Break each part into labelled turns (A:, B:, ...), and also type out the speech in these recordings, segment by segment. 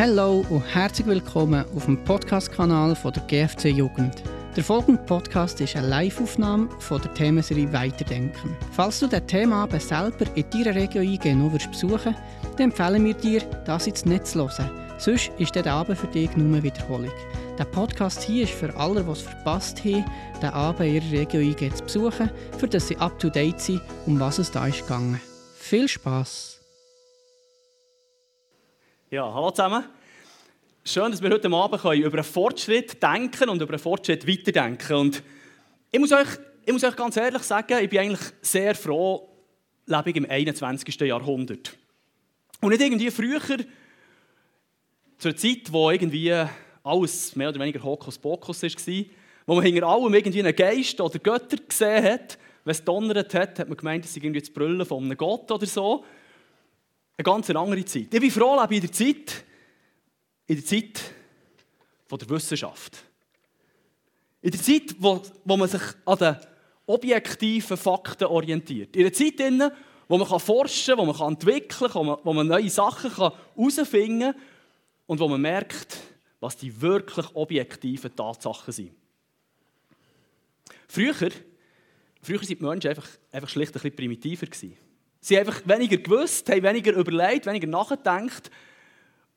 A: Hallo und herzlich willkommen auf dem Podcast-Kanal der GFC Jugend. Der folgende Podcast ist eine Live-Aufnahme von der Themenserie Weiterdenken. Falls du das Thema selber in deiner Region eingehen besuchen dann empfehlen wir dir, das jetzt nicht zu hören. Sonst ist der Abend für dich nur eine Wiederholung. Der Podcast hier ist für alle, die es verpasst haben, den Abend in ihrer Region zu besuchen, für dass sie up to date sind, um was es da ist gegangen. Viel Spaß!
B: Ja, hallo zusammen. Schön, dass wir heute Abend über einen Fortschritt denken und über einen Fortschritt weiterdenken. Und ich muss euch, ich muss euch ganz ehrlich sagen, ich bin eigentlich sehr froh, lebe ich im 21. Jahrhundert. Und nicht irgendwie früher, zur Zeit, wo irgendwie alles mehr oder weniger Hokuspokus war, wo man hinter allem irgendwie einen Geist oder Götter gesehen hat. Wenn es donnert hat, hat man gemeint, es sei irgendwie das Brüllen von einem Gott oder so. Eine ganz andere Zeit. Ich bin froh, lebe in der Zeit, in der Zeit von der Wissenschaft. In der Zeit, wo, wo man sich an den objektiven Fakten orientiert. In der Zeit, wo man forschen kann, wo man entwickeln kann, wo man neue Sachen herausfinden kann und wo man merkt, was die wirklich objektiven Tatsachen sind. Früher, früher waren die Menschen einfach, einfach schlicht ein bisschen primitiver. Gewesen. Sie haben einfach weniger gewusst, haben weniger überlegt, weniger nachgedacht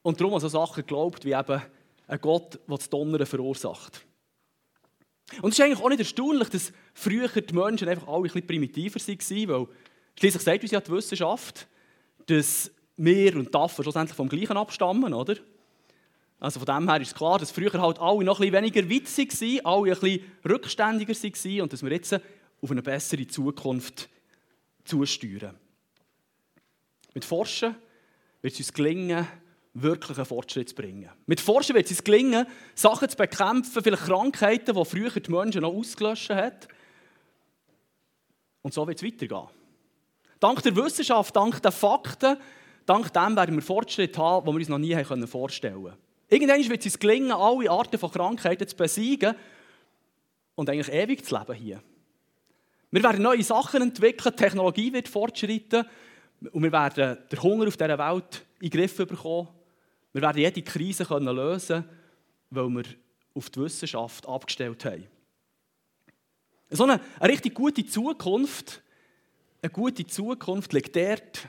B: und darum an so Sachen geglaubt, wie eben ein Gott, der das Donnern verursacht. Und es ist eigentlich auch nicht erstaunlich, dass früher die Menschen einfach alle ein bisschen primitiver waren, weil schließlich sagt uns ja die Wissenschaft, dass wir und Affen schlussendlich vom gleichen abstammen, oder? Also von dem her ist klar, dass früher halt alle noch ein bisschen weniger witzig waren, alle ein bisschen rückständiger waren und dass wir jetzt auf eine bessere Zukunft zusteuern. Mit Forschen wird es uns gelingen, wirklich einen Fortschritt zu bringen. Mit Forschen wird es uns gelingen, Sachen zu bekämpfen, vielleicht Krankheiten, die früher die Menschen noch ausgelöscht haben. Und so wird es weitergehen. Dank der Wissenschaft, dank der Fakten, dank dem werden wir Fortschritte haben, die wir uns noch nie vorstellen konnten. Irgendwann wird es uns gelingen, alle Arten von Krankheiten zu besiegen und eigentlich ewig zu leben hier. Wir werden neue Sachen entwickeln, die Technologie wird fortschreiten und wir werden den Hunger auf dieser Welt in den Griff bekommen. Wir werden jede Krise lösen können, weil wir auf die Wissenschaft abgestellt haben. So eine, eine richtig gute Zukunft, eine gute Zukunft liegt dort,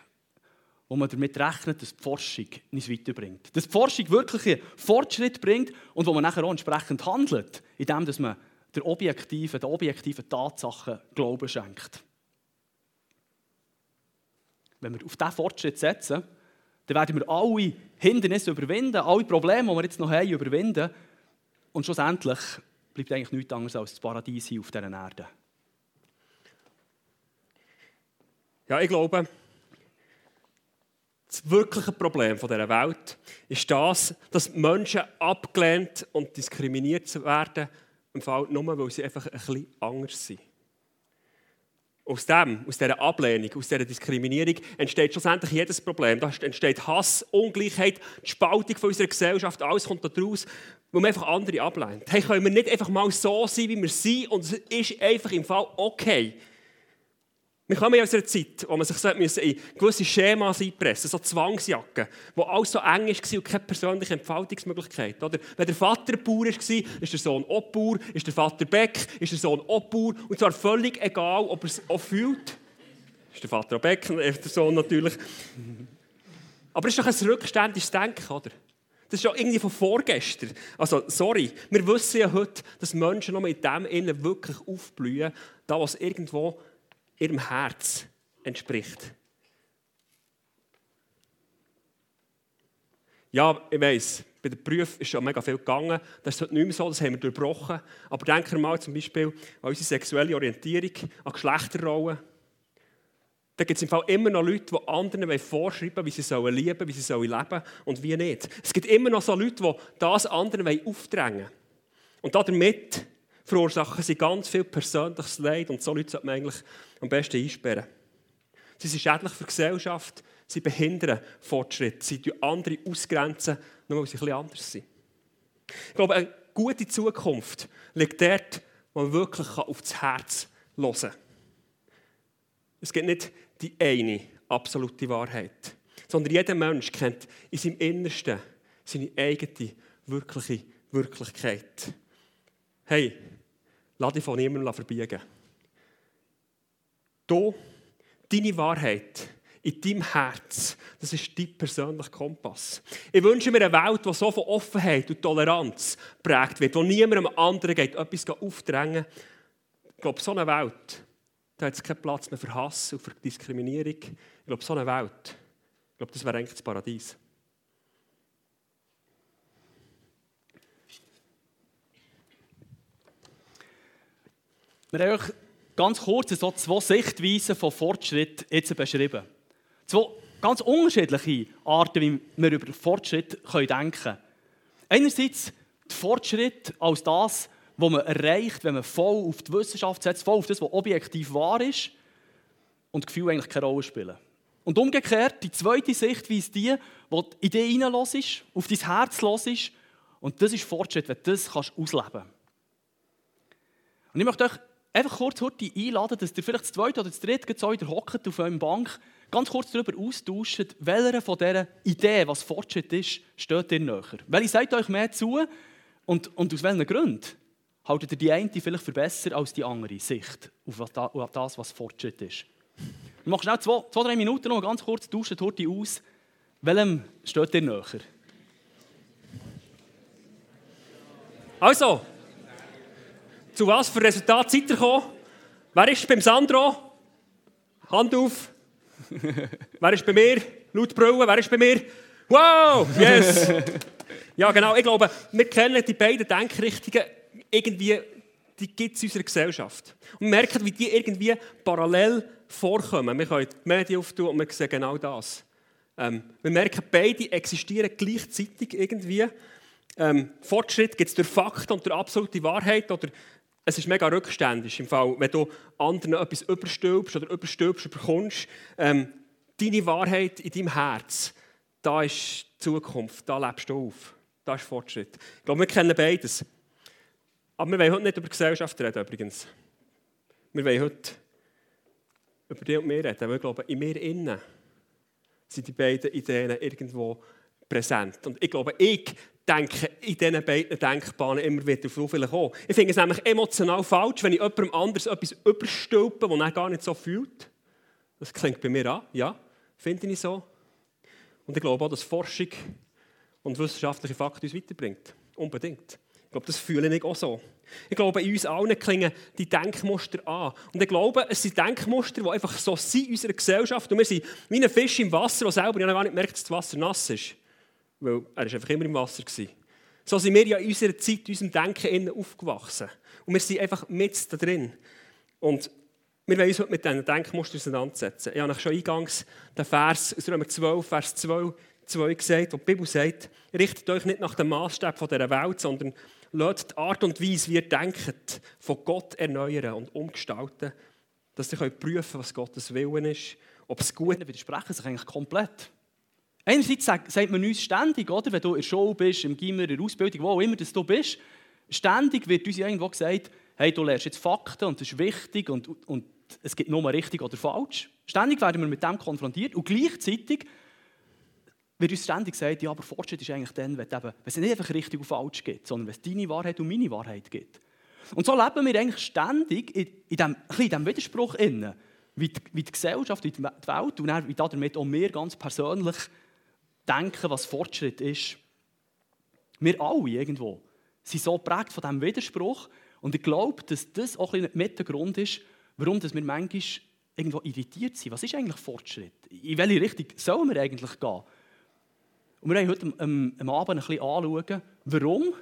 B: wo man damit rechnet, dass die Forschung uns weiterbringt. Dass die Forschung wirklich Fortschritt bringt und wo man nachher auch entsprechend handelt, indem man der objektiven, der objektiven Tatsachen Glauben schenkt. Wenn wir auf diesen Fortschritt setzen, dann werden wir alle Hindernisse überwinden, alle Probleme, die wir jetzt noch haben, überwinden. Und schlussendlich bleibt eigentlich nichts anderes als das Paradies hier auf dieser Erde.
C: Ja, ich glaube, das wirkliche Problem dieser Welt ist das, dass Menschen abgelehnt und diskriminiert werden, im Fall nur, weil sie einfach ein bisschen anders sind. Aus dem, aus dieser Ablehnung, aus dieser Diskriminierung entsteht schlussendlich jedes Problem. Da entsteht Hass, Ungleichheit, die Spaltung von unserer Gesellschaft, alles kommt daraus, wo man einfach andere ablehnt. Hey, können wir nicht einfach mal so sein, wie wir sind und es ist einfach im Fall okay. Wir kommen aus einer Zeit, wo man sich in gewisse Schemas einpressen so Zwangsjacken, wo alles so eng war und keine persönliche Entfaltungsmöglichkeit. Oder? Wenn der Vater Bauer war, ist der Sohn auch Bauer, ist der Vater Beck, ist der Sohn auch Bauer. Und zwar völlig egal, ob er es auch fühlt. Ist der Vater auch Beck, der Sohn natürlich. Aber es ist doch ein rückständiges Denken, oder? Das ist ja irgendwie von vorgestern. Also, sorry, wir wissen ja heute, dass Menschen noch mit dem innen wirklich aufblühen, da was irgendwo ihrem Herz entspricht. Ja, ich weiss, bei den Berufen ist schon mega viel gegangen. Das ist heute nicht mehr so, das haben wir durchbrochen. Aber denken wir mal zum Beispiel an unsere sexuelle Orientierung, an Geschlechterrollen. Da gibt es im Fall immer noch Leute, die anderen vorschreiben wie sie sollen lieben, wie sie sollen leben und wie nicht. Es gibt immer noch so Leute, die das anderen aufdrängen wollen. Und damit verursachen sie ganz viel persönliches Leid und so Leute sollte man eigentlich am besten einsperren. Sie sind schädlich für die Gesellschaft, sie behindern Fortschritt, sie tun andere ausgrenzen, nur weil sie etwas anders sind. Ich glaube, eine gute Zukunft liegt dort, wo man wirklich auf das Herz hören kann. Es gibt nicht die eine absolute Wahrheit, sondern jeder Mensch kennt in seinem Innersten seine eigene, wirkliche Wirklichkeit. Hey, lass dich von niemandem verbiegen. Du, deine Wahrheit in deinem Herz, das ist dein persönlicher Kompass. Ich wünsche mir eine Welt, die so von Offenheit und Toleranz geprägt wird, wo niemandem anderen geht, etwas aufdrängen. Ich glaube, so eine Welt, da hat es keinen Platz mehr für Hass und für Diskriminierung. Ich glaube, so eine Welt, ich glaube, das wäre eigentlich das Paradies.
B: Wir haben euch ganz kurz so zwei Sichtweisen von Fortschritt jetzt beschrieben. Zwei ganz unterschiedliche Arten, wie wir über Fortschritt denken können. Einerseits der Fortschritt als das, was man erreicht, wenn man voll auf die Wissenschaft setzt, voll auf das, was objektiv wahr ist und Gefühle eigentlich keine Rolle spielen. Und umgekehrt, die zweite Sichtweise die, wo die Idee reinlässt, auf dein Herz lässt und das ist Fortschritt, wenn du das kannst ausleben kannst. Und ich möchte euch einfach kurz heute einladen, dass ihr vielleicht das zweite oder das dritte so hockt auf eurem Bank, ganz kurz darüber austauscht, welcher von dieser Idee, was Fortschritt ist, steht ihr näher. Welche sagt euch mehr zu und, und aus welchen Gründen haltet ihr die eine vielleicht für besser als die andere Sicht auf das, was Fortschritt ist? Wir machen schnell zwei, zwei, drei Minuten noch ganz kurz, tauschen heute aus. Welchem steht ihr näher?
C: Also, zu was für Resultat seid ihr gekommen? Wer ist beim Sandro? Hand auf. Wer ist bei mir? Laut Brüllen. Wer ist bei mir? Wow, yes. ja, genau. Ich glaube, wir kennen die beiden Denkrichtungen irgendwie, die gibt es in unserer Gesellschaft. Und wir merken, wie die irgendwie parallel vorkommen. Wir können die Medien auftun und wir sehen genau das. Ähm, wir merken, beide existieren gleichzeitig irgendwie. Ähm, Fortschritt gibt es durch Fakten und durch absolute Wahrheit oder es ist mega rückständig im Fall, wenn du anderen etwas überstülpst oder überstülpst bekommst. Ähm, deine Wahrheit in deinem Herz, da ist die Zukunft, da lebst du auf. Da ist Fortschritt. Ich glaube, wir kennen beides. Aber wir wollen heute nicht über Gesellschaft reden, übrigens. Wir wollen heute über dich und mir reden, weil ich glaube, in mir innen sind die beiden Ideen irgendwo präsent. Und ich glaube, ich denke in diesen beiden Denkbahnen immer wieder auf viele kommen. Ich finde es nämlich emotional falsch, wenn ich jemandem anderes etwas überstülpe, das er gar nicht so fühlt. Das klingt bei mir an, ja, finde ich so. Und ich glaube auch, dass Forschung und wissenschaftliche Fakten uns weiterbringt. Unbedingt. Ich glaube, das fühle ich auch so. Ich glaube, in uns allen klingen die Denkmuster an. Und ich glaube, es sind Denkmuster, die einfach so sind in unserer Gesellschaft. Und wir sind wie ein Fisch im Wasser, der selber gar nicht merkt, dass das Wasser nass ist weil er war einfach immer im Wasser. So sind wir ja in unserer Zeit, in unserem Denken aufgewachsen. Und wir sind einfach mit da drin. Und wir wollen uns heute mit diesen Denkmustern auseinandersetzen. Ich habe schon eingangs den Vers aus Römer 12, Vers 12, 2 gesagt, wo die Bibel sagt, richtet euch nicht nach dem Maßstab dieser Welt, sondern lasst die Art und Weise, wie ihr denkt, von Gott erneuern und umgestalten, dass ihr prüfen könnt, was Gottes Willen ist, ob es gut ist.
B: widersprechen sich eigentlich komplett. Einerseits sagt man uns ständig, oder, wenn du in der Schule bist, im Gimmer, in der Ausbildung, wo auch immer dass du bist, ständig wird uns irgendwo gesagt, hey, du lernst jetzt Fakten und das ist wichtig und, und es gibt nur richtig oder falsch. Ständig werden wir mit dem konfrontiert und gleichzeitig wird uns ständig gesagt, ja, aber Fortschritt ist eigentlich dann, wenn, eben, wenn es nicht einfach richtig und falsch gibt, sondern wenn es deine Wahrheit und meine Wahrheit gibt. Und so leben wir eigentlich ständig in, in, dem, in diesem Widerspruch wie die, wie die Gesellschaft, wie die Welt und dann, wie damit auch wir ganz persönlich denken, was Fortschritt ist. Wir alle irgendwo sind so geprägt von diesem Widerspruch. Und ich glaube, dass das auch ein Grund ist, warum wir manchmal irgendwo irritiert sind. Was ist eigentlich Fortschritt? In welche Richtung sollen wir eigentlich gehen? Und wir wollen heute am, am Abend ein bisschen anschauen, warum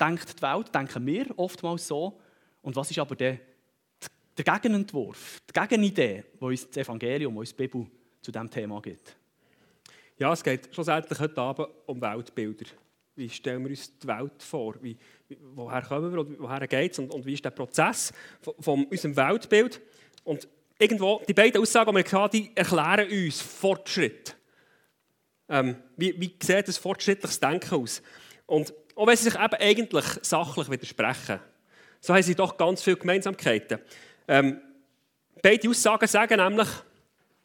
B: denkt die Welt, denken wir oftmals so, und was ist aber der, der Gegenentwurf, die Gegenidee, die uns das Evangelium, die uns die Bibel zu diesem Thema gibt.
C: Ja, es geht schlussendlich heute Abend um Weltbilder. Wie stellen wir uns die Welt vor? Wie, woher kommen wir und woher geht es? Und, und, wie ist der Prozess von, von, unserem Weltbild? Und irgendwo, die beiden Aussagen, die wir hatten, die erklären uns Fortschritt. Ähm, wie, wie sieht ein fortschrittliches Denken aus? Und auch wenn sie sich eben eigentlich sachlich widersprechen, so haben sie doch ganz viele Gemeinsamkeiten. Ähm, beide Aussagen sagen nämlich,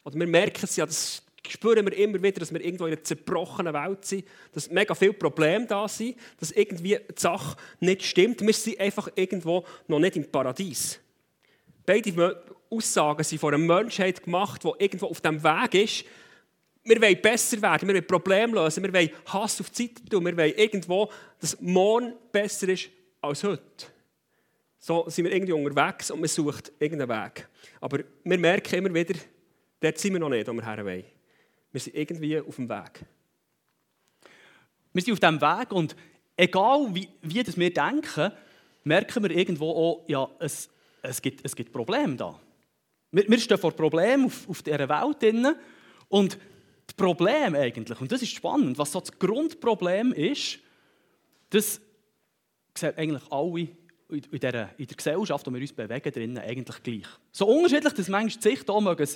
C: oder wir merken es ja, das spüren wir immer wieder, dass wir irgendwo in einer zerbrochenen Welt sind, dass mega viele Probleme da sind, dass irgendwie die Sache nicht stimmt. Wir sind einfach irgendwo noch nicht im Paradies. Beide Aussagen sind von einer Menschheit gemacht, die irgendwo auf dem Weg ist. Wir wollen besser werden, wir wollen Probleme lösen, wir wollen Hass auf die Zeit tun, wir wollen irgendwo, dass morgen besser ist als heute. So sind wir irgendwie unterwegs und man sucht irgendeinen Weg. Aber wir merken immer wieder, dort sind wir noch nicht, wo wir her. Wir sind irgendwie auf dem Weg.
B: Wir sind auf diesem Weg und egal wie, wie das wir denken, merken wir irgendwo auch, ja, es, es, gibt, es gibt Probleme da. Wir, wir stehen vor Problemen auf, auf dieser Welt drin, und das Problem eigentlich, und das ist spannend, was so das Grundproblem ist, das sehen eigentlich alle in der, in der Gesellschaft, in der wir uns bewegen, drinnen eigentlich gleich. So unterschiedlich, dass manchmal die Sicht hier mögen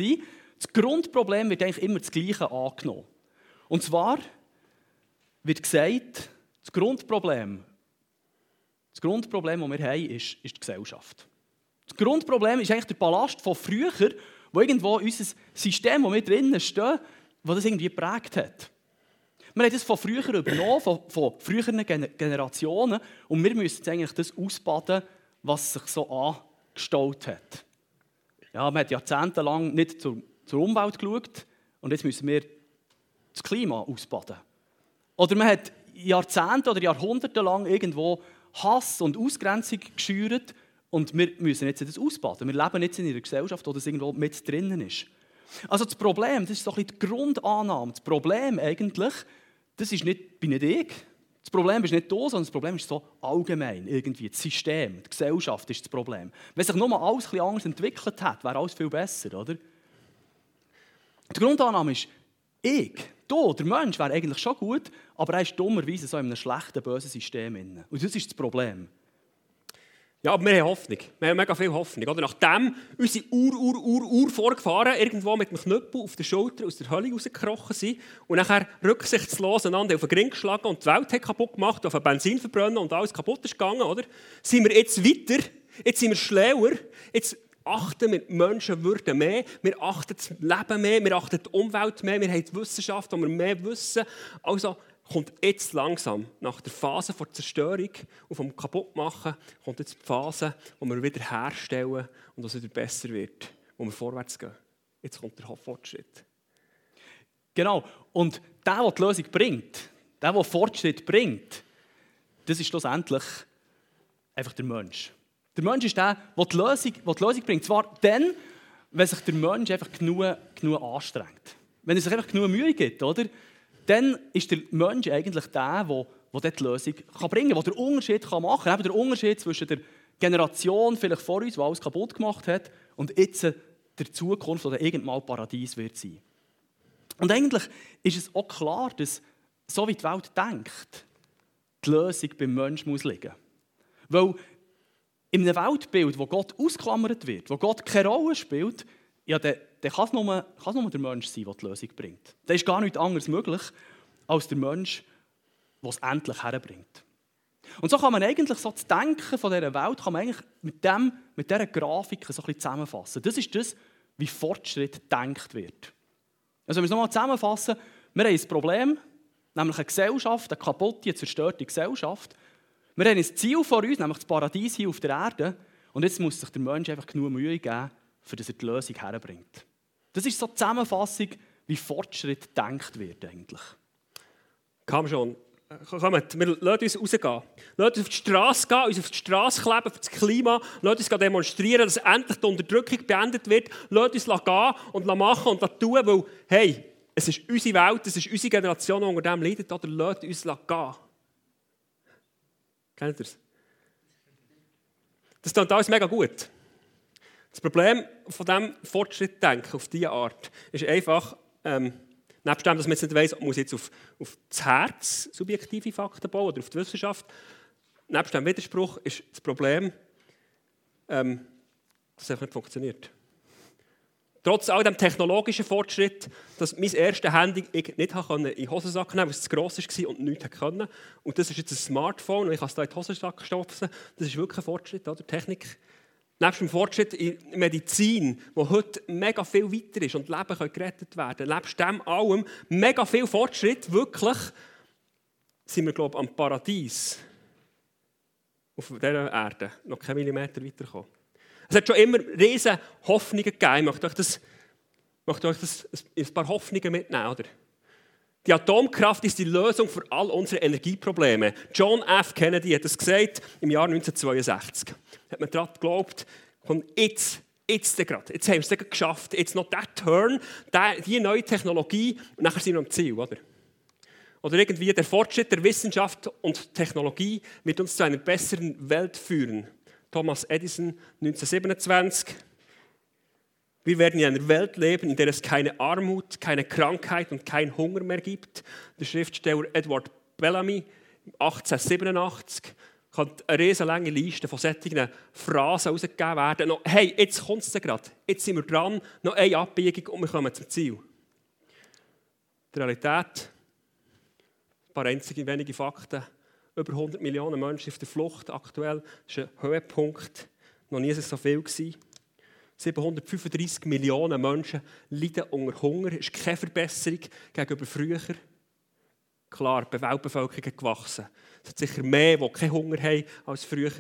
B: das Grundproblem wird eigentlich immer das Gleiche angenommen. Und zwar wird gesagt, das Grundproblem, das Grundproblem, das wir haben, ist, ist die Gesellschaft. Das Grundproblem ist eigentlich der Ballast von früher, wo irgendwo unser System, wo wir drinnen stehen, wo das irgendwie geprägt hat. Wir haben das von früher übernommen, von, von früheren Generationen, und wir müssen jetzt eigentlich das ausbaden, was sich so angestaut hat. Ja, man hat jahrzehntelang nicht zur, zur Umwelt geschaut, und jetzt müssen wir das Klima ausbaden. Oder man hat Jahrzehnte oder Jahrhunderte lang irgendwo Hass und Ausgrenzung geschürt, und wir müssen jetzt das ausbaden. Wir leben jetzt in einer Gesellschaft, wo das irgendwo mit drinnen ist. Also das Problem, das ist so ein bisschen die Grundannahme. Das Problem eigentlich, das ist nicht, bin nicht ich. Das Problem ist nicht da, sondern das Problem ist so allgemein, irgendwie. Das System, die Gesellschaft ist das Problem. Wenn sich nur alles ein bisschen anders entwickelt hat, wäre alles viel besser, oder? Die Grundannahme ist, ich, du, der Mensch, wäre eigentlich schon gut, aber er ist dummerweise so in einem schlechten, bösen System. Und das ist das Problem.
C: Ja, aber wir haben Hoffnung. Wir haben mega viel Hoffnung. Oder? Nachdem unsere Ur-Ur-Ur-Ur-Vorgefahren irgendwo mit dem Knüppel auf der Schulter aus der Hölle rausgekrochen sind und nachher rücksichtslos einander auf den Ring geschlagen und die Welt hat kaputt gemacht, auf ein Benzin verbrennen und alles kaputt ist gegangen, oder? Sind wir jetzt weiter, jetzt sind wir schlauer, jetzt achten wir die Menschenwürde mehr, wir achten das Leben mehr, wir achten die Umwelt mehr, wir haben die Wissenschaft, wo wir mehr wissen. Also, kommt jetzt langsam, nach der Phase der Zerstörung und vom Kaputtmachen, kommt jetzt die Phase, wo wir wieder herstellen und es wieder besser wird, wo wir vorwärts gehen. Jetzt kommt der Fortschritt.
B: Genau. Und der, der die Lösung bringt, der, der Fortschritt bringt, das ist schlussendlich einfach der Mensch. Der Mensch ist der, der die Lösung, der die Lösung bringt. Zwar dann, wenn sich der Mensch einfach genug, genug anstrengt. Wenn er sich einfach genug Mühe gibt, oder? dann ist der Mensch eigentlich der, der, der die Lösung kann bringen kann, der den Unterschied kann machen kann. Der Unterschied zwischen der Generation vielleicht vor uns, die alles kaputt gemacht hat, und jetzt der Zukunft, die irgendwann Paradies wird sein. Und eigentlich ist es auch klar, dass, so wie die Welt denkt, die Lösung beim Menschen muss. Weil in einem Weltbild, wo Gott ausklammert wird, wo Gott keine Rolle spielt, ja, dann, dann kann, es nur, kann es nur der Mensch sein, der die Lösung bringt. Da ist gar nichts anderes möglich, als der Mensch, der es endlich herbringt. Und so kann man eigentlich so das Denken von dieser Welt kann man eigentlich mit, dem, mit dieser Grafik so ein bisschen zusammenfassen. Das ist das, wie Fortschritt gedacht wird. Also wenn wir es nochmal zusammenfassen, wir haben ein Problem, nämlich eine Gesellschaft, eine kaputte, zerstörte Gesellschaft. Wir haben ein Ziel vor uns, nämlich das Paradies hier auf der Erde. Und jetzt muss sich der Mensch einfach genug Mühe geben, für das er die Lösung herbringt. Das ist so die Zusammenfassung, wie Fortschritt gedacht wird eigentlich.
C: Komm schon. Kommt, wir lassen uns rausgehen. Lassen uns auf die Straße gehen, uns auf die Straße kleben, für das Klima. Lassen uns demonstrieren, dass endlich die Unterdrückung beendet wird. Lassen uns gehen und machen und tun, weil, hey, es ist unsere Welt, es ist unsere Generation, die unter dem leidet. Lasst uns gehen. Kennt ihr das? Das klingt alles mega gut. Das Problem von diesem Fortschrittdenken auf diese Art ist einfach, ähm, nebst dem, dass man jetzt nicht weiss, muss jetzt auf, auf das Herz subjektive Fakten bauen oder auf die Wissenschaft, nebst dem Widerspruch ist das Problem, ähm, dass es einfach nicht funktioniert. Trotz all dem technologischen Fortschritt, dass mein erstes Handy ich nicht in den Hosensack nehmen konnte, weil es zu gross war und nichts konnte. Und das ist jetzt ein Smartphone und ich kann es da in den Hosensack stopfen. Das ist wirklich ein Fortschritt, oder? Technik Neben dem Fortschritt in der Medizin, wo heute mega viel weiter ist und Leben können gerettet werden nebst dem allem mega viel Fortschritt, wirklich, sind wir, glaube ich, am Paradies auf dieser Erde noch keinen Millimeter weitergekommen. Es hat schon immer riesige Hoffnungen gegeben. Möchte euch, das, möchte euch das, ein paar Hoffnungen mitnehmen. Oder? Die Atomkraft ist die Lösung für all unsere Energieprobleme. John F. Kennedy hat es gesagt im Jahr 1962. Hat man daran geglaubt, und jetzt, jetzt gerade, jetzt haben wir es geschafft, jetzt noch der Turn, die neue Technologie, und nachher sind wir am Ziel. Oder? Oder irgendwie der Fortschritt der Wissenschaft und Technologie wird uns zu einer besseren Welt führen. Thomas Edison 1927. Wir werden in einer Welt leben, in der es keine Armut, keine Krankheit und keinen Hunger mehr gibt. Der Schriftsteller Edward Bellamy 1887 kann eine riesige lange Liste von solchen Phrasen herausgegeben werden. Noch, hey, jetzt kommt es gerade, jetzt sind wir dran, noch eine Abbiegung und wir kommen zum Ziel. Die Realität, ein paar einzige wenige Fakten, über 100 Millionen Menschen auf der Flucht aktuell, das ist ein Höhepunkt, noch nie so viel gewesen. 735 Millionen Menschen leiden unter Hunger. Das ist keine Verbesserung gegenüber früher. Klar, die Weltbevölkerung ist gewachsen. Es hat sicher mehr, die keinen Hunger haben als früher.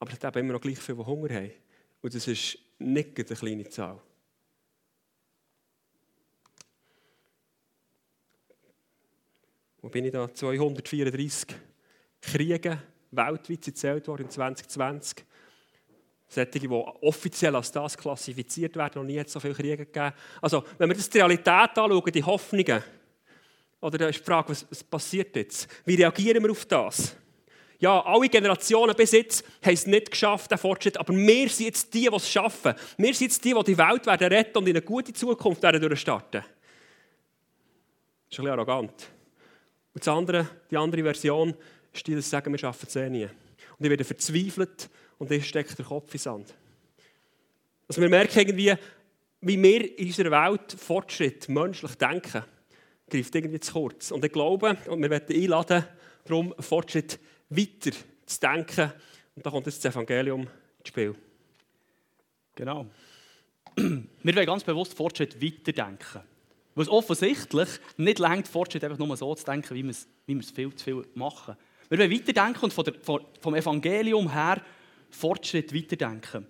C: Aber es hat eben immer noch gleich viele, die Hunger haben. Und das ist nicht eine kleine Zahl. Wo bin ich da? 234 Kriege weltweit erzählt worden in 2020. Solche, die offiziell als das klassifiziert werden, noch nie so viele Kriege gegeben. Also, wenn wir das die Realität anschauen, die Hoffnungen, oder da ist die Frage, was, was passiert jetzt? Wie reagieren wir auf das? Ja, alle Generationen bis jetzt haben es nicht geschafft, den Fortschritt, aber wir sind jetzt die, die es schaffen. Wir sind jetzt die, die die Welt werden retten und in eine gute Zukunft werden durchstarten. Das ist ein bisschen arrogant. Und das andere, die andere Version sie sagen, wir schaffen es eh nie. Und ich werde verzweifelt und ich stecke den Kopf in Sand. Also wir merken irgendwie, wie wir in unserer Welt Fortschritt menschlich denken, greift irgendwie zu kurz. Und ich glaube, und wir werden einladen, darum Fortschritt weiter zu denken. Und da kommt jetzt das Evangelium ins Spiel.
B: Genau. Wir wollen ganz bewusst Fortschritt weiterdenken. Weil es offensichtlich nicht längt, Fortschritt einfach nur so zu denken, wie wir es viel zu viel machen. Wir wollen weiterdenken und von der, vom Evangelium her Fortschritt weiterdenken.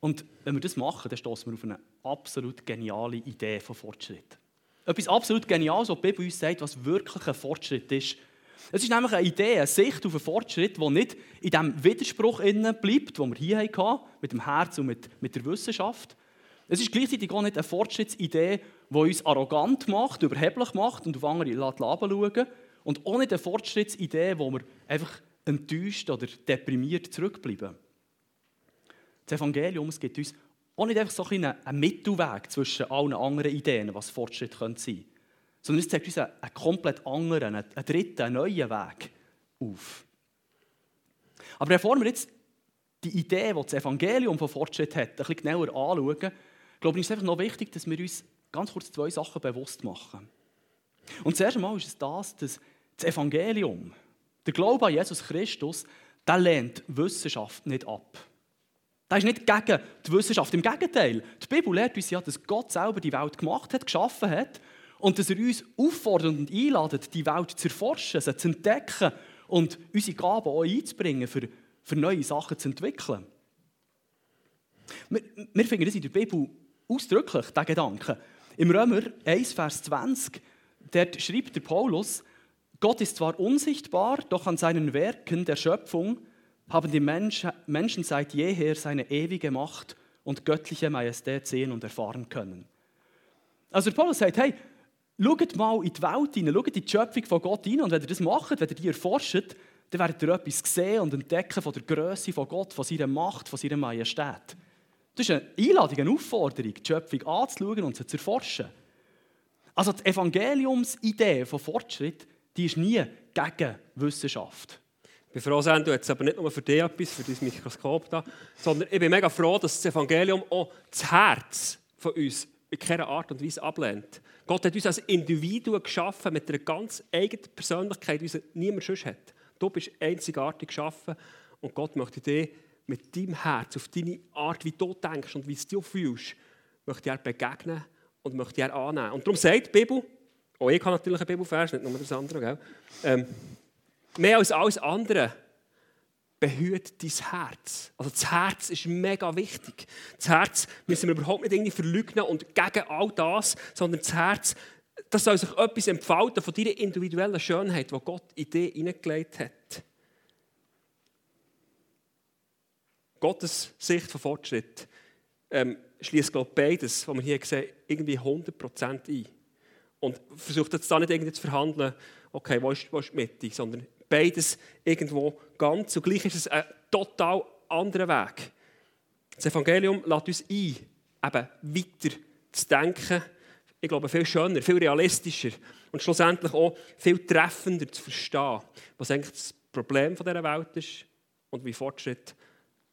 B: Und wenn wir das machen, dann stoßen wir auf eine absolut geniale Idee von Fortschritt. Etwas absolut Geniales, was die Bibel uns sagt, was wirklich ein Fortschritt ist. Es ist nämlich eine Idee, eine Sicht auf einen Fortschritt, der nicht in dem Widerspruch bleibt, den wir hier hatten, mit dem Herz und mit, mit der Wissenschaft. Es ist gleichzeitig auch nicht eine Fortschrittsidee, die uns arrogant macht, überheblich macht und auf andere schauen Und nicht eine Fortschrittsidee, wo wir einfach enttäuscht oder deprimiert zurückbleiben. Das Evangelium es gibt uns auch nicht einfach so ein einen Mittelweg zwischen allen anderen Ideen, was Fortschritt sein könnte, sondern es zeigt uns einen, komplett anderen, einen, einen dritten, einen neuen Weg auf. Aber bevor wir jetzt die Idee, die das Evangelium von Fortschritt hat, ein bisschen genauer anschauen, glaube ich, ist es einfach noch wichtig, dass wir uns ganz kurz zwei Sachen bewusst machen. Und zuerst einmal ist es das, dass das Evangelium, der Glaube an Jesus Christus, der lehnt Wissenschaft nicht ab. Das ist nicht gegen die Wissenschaft. Im Gegenteil. Die Bibel lehrt uns ja, dass Gott selber die Welt gemacht hat, geschaffen hat und dass er uns auffordert und einladet, die Welt zu erforschen, sie zu entdecken und unsere Gaben auch einzubringen, für, für neue Sachen zu entwickeln. Wir, wir finden das in der Bibel ausdrücklich, diesen Gedanken. Im Römer 1, Vers 20, dort schreibt der Paulus, Gott ist zwar unsichtbar, doch an seinen Werken der Schöpfung haben die Menschen seit jeher seine ewige Macht und göttliche Majestät sehen und erfahren können. Also der Paulus sagt, hey, schaut mal in die Welt hinein, schaut in die Schöpfung von Gott hinein und wenn ihr das macht, wenn ihr die erforscht, dann werdet ihr etwas sehen und entdecken von der Größe von Gott, von seiner Macht, von seiner Majestät. Das ist eine Einladung, eine Aufforderung, die Schöpfung anzuschauen und sie zu erforschen. Also die Evangeliumsidee von Fortschritt die ist nie gegen Wissenschaft.
C: Ich bin froh, du jetzt aber nicht nur für dich etwas, für dein Mikroskop da, sondern ich bin mega froh, dass das Evangelium auch das Herz von uns in keiner Art und Weise ablehnt. Gott hat uns als Individuen geschaffen mit einer ganz eigenen Persönlichkeit, die niemand sonst hat. Du bist einzigartig geschaffen und Gott möchte dich mit deinem Herz, auf deine Art, wie du denkst und wie du fühlst, möchte er begegnen und möchte er annehmen. Und darum sagt die Bibel, auch ich habe natürlich einen Bibelvers, nicht nur das andere, gell? Ähm, mehr als alles andere, behüt dein Herz. Also das Herz ist mega wichtig. Das Herz müssen wir überhaupt nicht irgendwie verleugnen und gegen all das, sondern das Herz, das soll sich etwas entfalten von deiner individuellen Schönheit, die Gott in dich hineingelegt hat. Gottes Sicht von Fortschritt ähm, schließt, beides, was wir hier sehen, irgendwie 100% ein. Und versucht jetzt da nicht irgendwie zu verhandeln, okay, wo ist, wo ist die Mitte, sondern beides irgendwo ganz. Zugleich ist es ein total anderer Weg. Das Evangelium lädt uns ein, eben weiter zu denken. Ich glaube, viel schöner, viel realistischer und schlussendlich auch viel treffender zu verstehen, was eigentlich das Problem dieser Welt ist und wie Fortschritt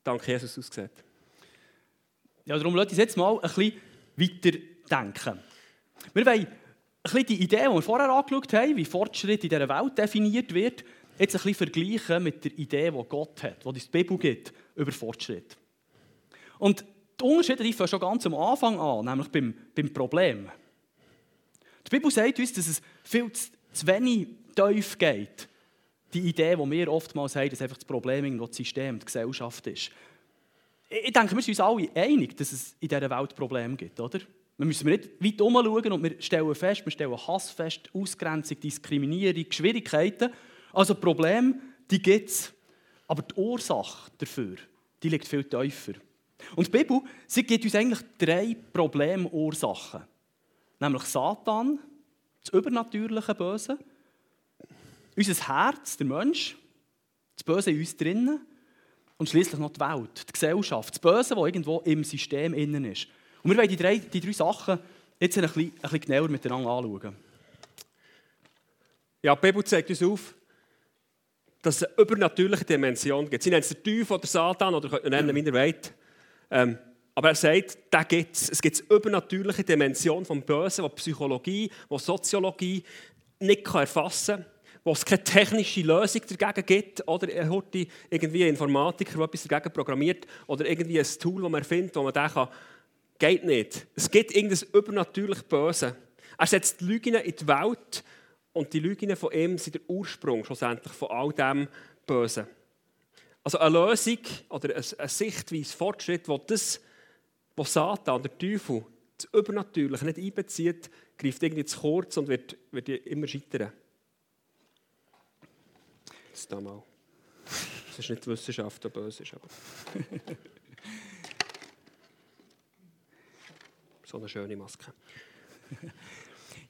C: dank Jesus aussieht.
B: Ja, darum lasst uns jetzt mal ein bisschen weiter denken. Wir wollen bisschen die Idee, die wir vorher angeschaut haben, wie Fortschritt in dieser Welt definiert wird, jetzt ein bisschen vergleichen mit der Idee, die Gott hat, die uns die Bibel gibt über Fortschritt. Und die Unterschiede die schon ganz am Anfang an, nämlich beim, beim Problem. Die Bibel sagt uns, dass es viel zu, zu wenig tief geht. Die Idee, die wir oftmals haben, dass einfach das Problem irgendwo das System, die Gesellschaft ist. Ich denke, wir sind uns alle einig, dass es in dieser Welt Probleme gibt, oder? Wir müssen nicht weit umschauen und wir stellen fest, wir stellen Hass fest, Ausgrenzung, Diskriminierung, Schwierigkeiten. Also Probleme, die gibt es. Aber die Ursache dafür, die liegt viel tiefer. Und die Bibel, sie gibt uns eigentlich drei Problemursachen. Nämlich Satan, das übernatürliche Böse, unser Herz, der Mensch, das Böse in uns drinnen und schließlich noch die Welt, die Gesellschaft, das Böse, das irgendwo im System innen ist. Und wir wollen die drei, die drei Sachen jetzt ein bisschen, ein bisschen genauer miteinander anschauen.
C: Ja, die Bibel zeigt uns auf, dass es eine übernatürliche Dimension gibt. Sie nennen es den Teufel oder Satan oder nennen, wie ihr wollt. Ähm, aber er sagt, da gibt es. Es gibt eine übernatürliche Dimension vom Bösen, die Psychologie, die Soziologie nicht erfassen kann, wo es keine technische Lösung dagegen gibt, oder irgendwie ein Informatiker, der etwas dagegen programmiert, oder irgendwie ein Tool, das man findet, wo man denkt, kann, geht nicht. Es gibt irgendein übernatürlich Böse. Er setzt Lügen in die Welt, und die Lügen von ihm sind der Ursprung schlussendlich von all dem Bösen. Also eine Lösung oder eine Sichtweise, Fortschritt, wo das, was Satan, der Teufel, das Übernatürliche nicht einbezieht, greift irgendwie zu kurz und wird, wird immer scheitern. Das ist da mal. Das ist nicht die Wissenschaft, die böse ist, aber. so eine schöne Maske.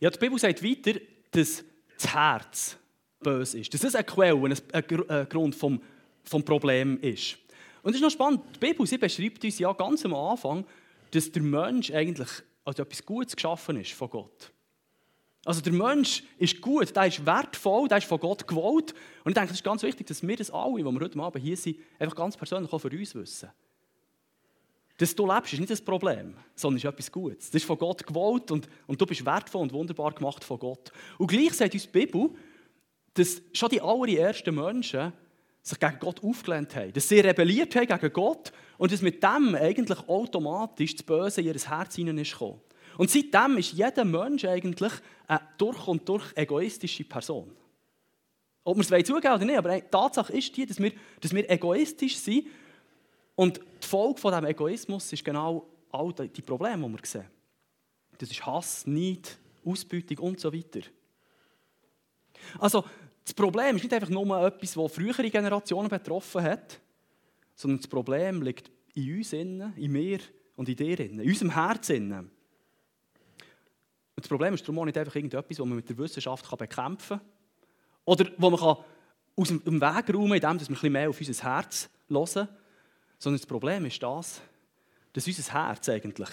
B: Ja, die Bibel sagt weiter, dass das Herz böse ist. Dass das eine Quelle, ein, Grund vom, vom Problem ist. Und es ist noch spannend, die Bibel sie beschreibt uns ja ganz am Anfang, dass der Mensch eigentlich als etwas Gutes geschaffen ist von Gott. Also der Mensch ist gut, der ist wertvoll, der ist von Gott gewollt. Und ich denke, es ist ganz wichtig, dass wir das alle, die wir heute Abend hier sind, einfach ganz persönlich auch für uns wissen. Dass du lebst, ist nicht das Problem, sondern ist etwas Gutes. Das ist von Gott gewollt und, und du bist wertvoll und wunderbar gemacht von Gott. Und gleich sagt uns die Bibel, dass schon die allerersten Menschen sich gegen Gott aufgelehnt haben, dass sie rebelliert haben gegen Gott und dass mit dem eigentlich automatisch das Böse in ihr Herz hinein ist gekommen. Und seitdem ist jeder Mensch eigentlich eine durch und durch egoistische Person. Ob wir es zugeben oder nicht, aber die Tatsache ist die, dass wir, dass wir egoistisch sind und die Folge von diesem Egoismus ist genau all die Probleme, die wir sehen. Das ist Hass, Neid, Ausbeutung und so weiter. Also, das Problem ist nicht einfach nur etwas, das frühere Generationen betroffen hat, sondern das Problem liegt in uns, in mir und in dir, in unserem Herzen. Und das Problem ist darum auch nicht einfach irgendetwas, das man mit der Wissenschaft bekämpfen kann oder wo man aus dem Weg räumen kann, indem wir ein bisschen mehr auf unser Herz hören sondern das Problem ist das, dass unser Herz eigentlich,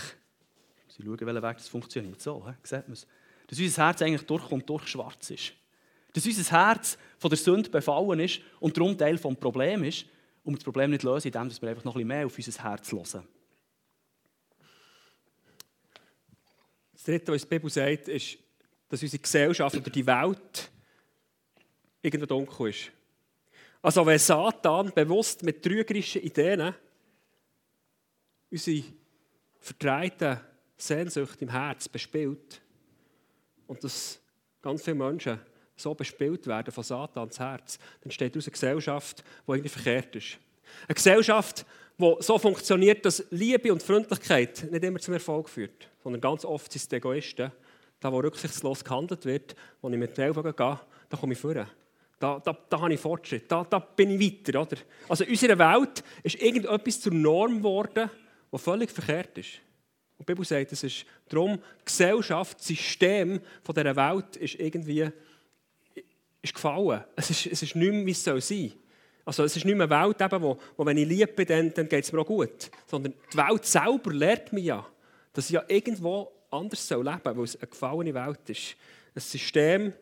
B: Sie schauen, welchen Weg das funktioniert, so, he? sieht man es, dass unser Herz eigentlich durch und durch schwarz ist. Dass unser Herz von der Sünde befallen ist und darum Teil des Problems ist und wir das Problem nicht lösen, indem wir einfach noch ein bisschen mehr auf unser Herz hören.
C: Das Dritte, was die Bibel sagt, ist, dass unsere Gesellschaft oder die Welt irgendwo dunkel ist. Also wenn Satan bewusst mit trügerischen Ideen unsere verdrehten Sehnsucht im Herz bespielt und dass ganz viele Menschen so bespielt werden von Satans Herz, dann steht aus eine Gesellschaft, die irgendwie verkehrt ist. Eine Gesellschaft, die so funktioniert, dass Liebe und Freundlichkeit nicht immer zum Erfolg führt, sondern ganz oft sind es die Egoisten, da wo rücksichtslos gehandelt wird, wo ich mit den Ellbogen gehe, da komme ich vor. Da, da, da habe ich Fortschritt, da, da bin ich weiter. Oder? Also in unserer Welt ist irgendetwas zur Norm geworden, was völlig verkehrt ist. Und die Bibel sagt, es ist darum, Gesellschaft, das System dieser Welt ist irgendwie ist gefallen. Es ist, es ist nicht mehr, wie es soll sein Also es ist nicht mehr eine Welt, eben, wo, wo wenn ich lieb bin, dann, dann geht es mir auch gut. Sondern die Welt selber lehrt mich ja, dass ich ja irgendwo anders soll leben soll, weil es eine gefallene Welt ist. Ein System,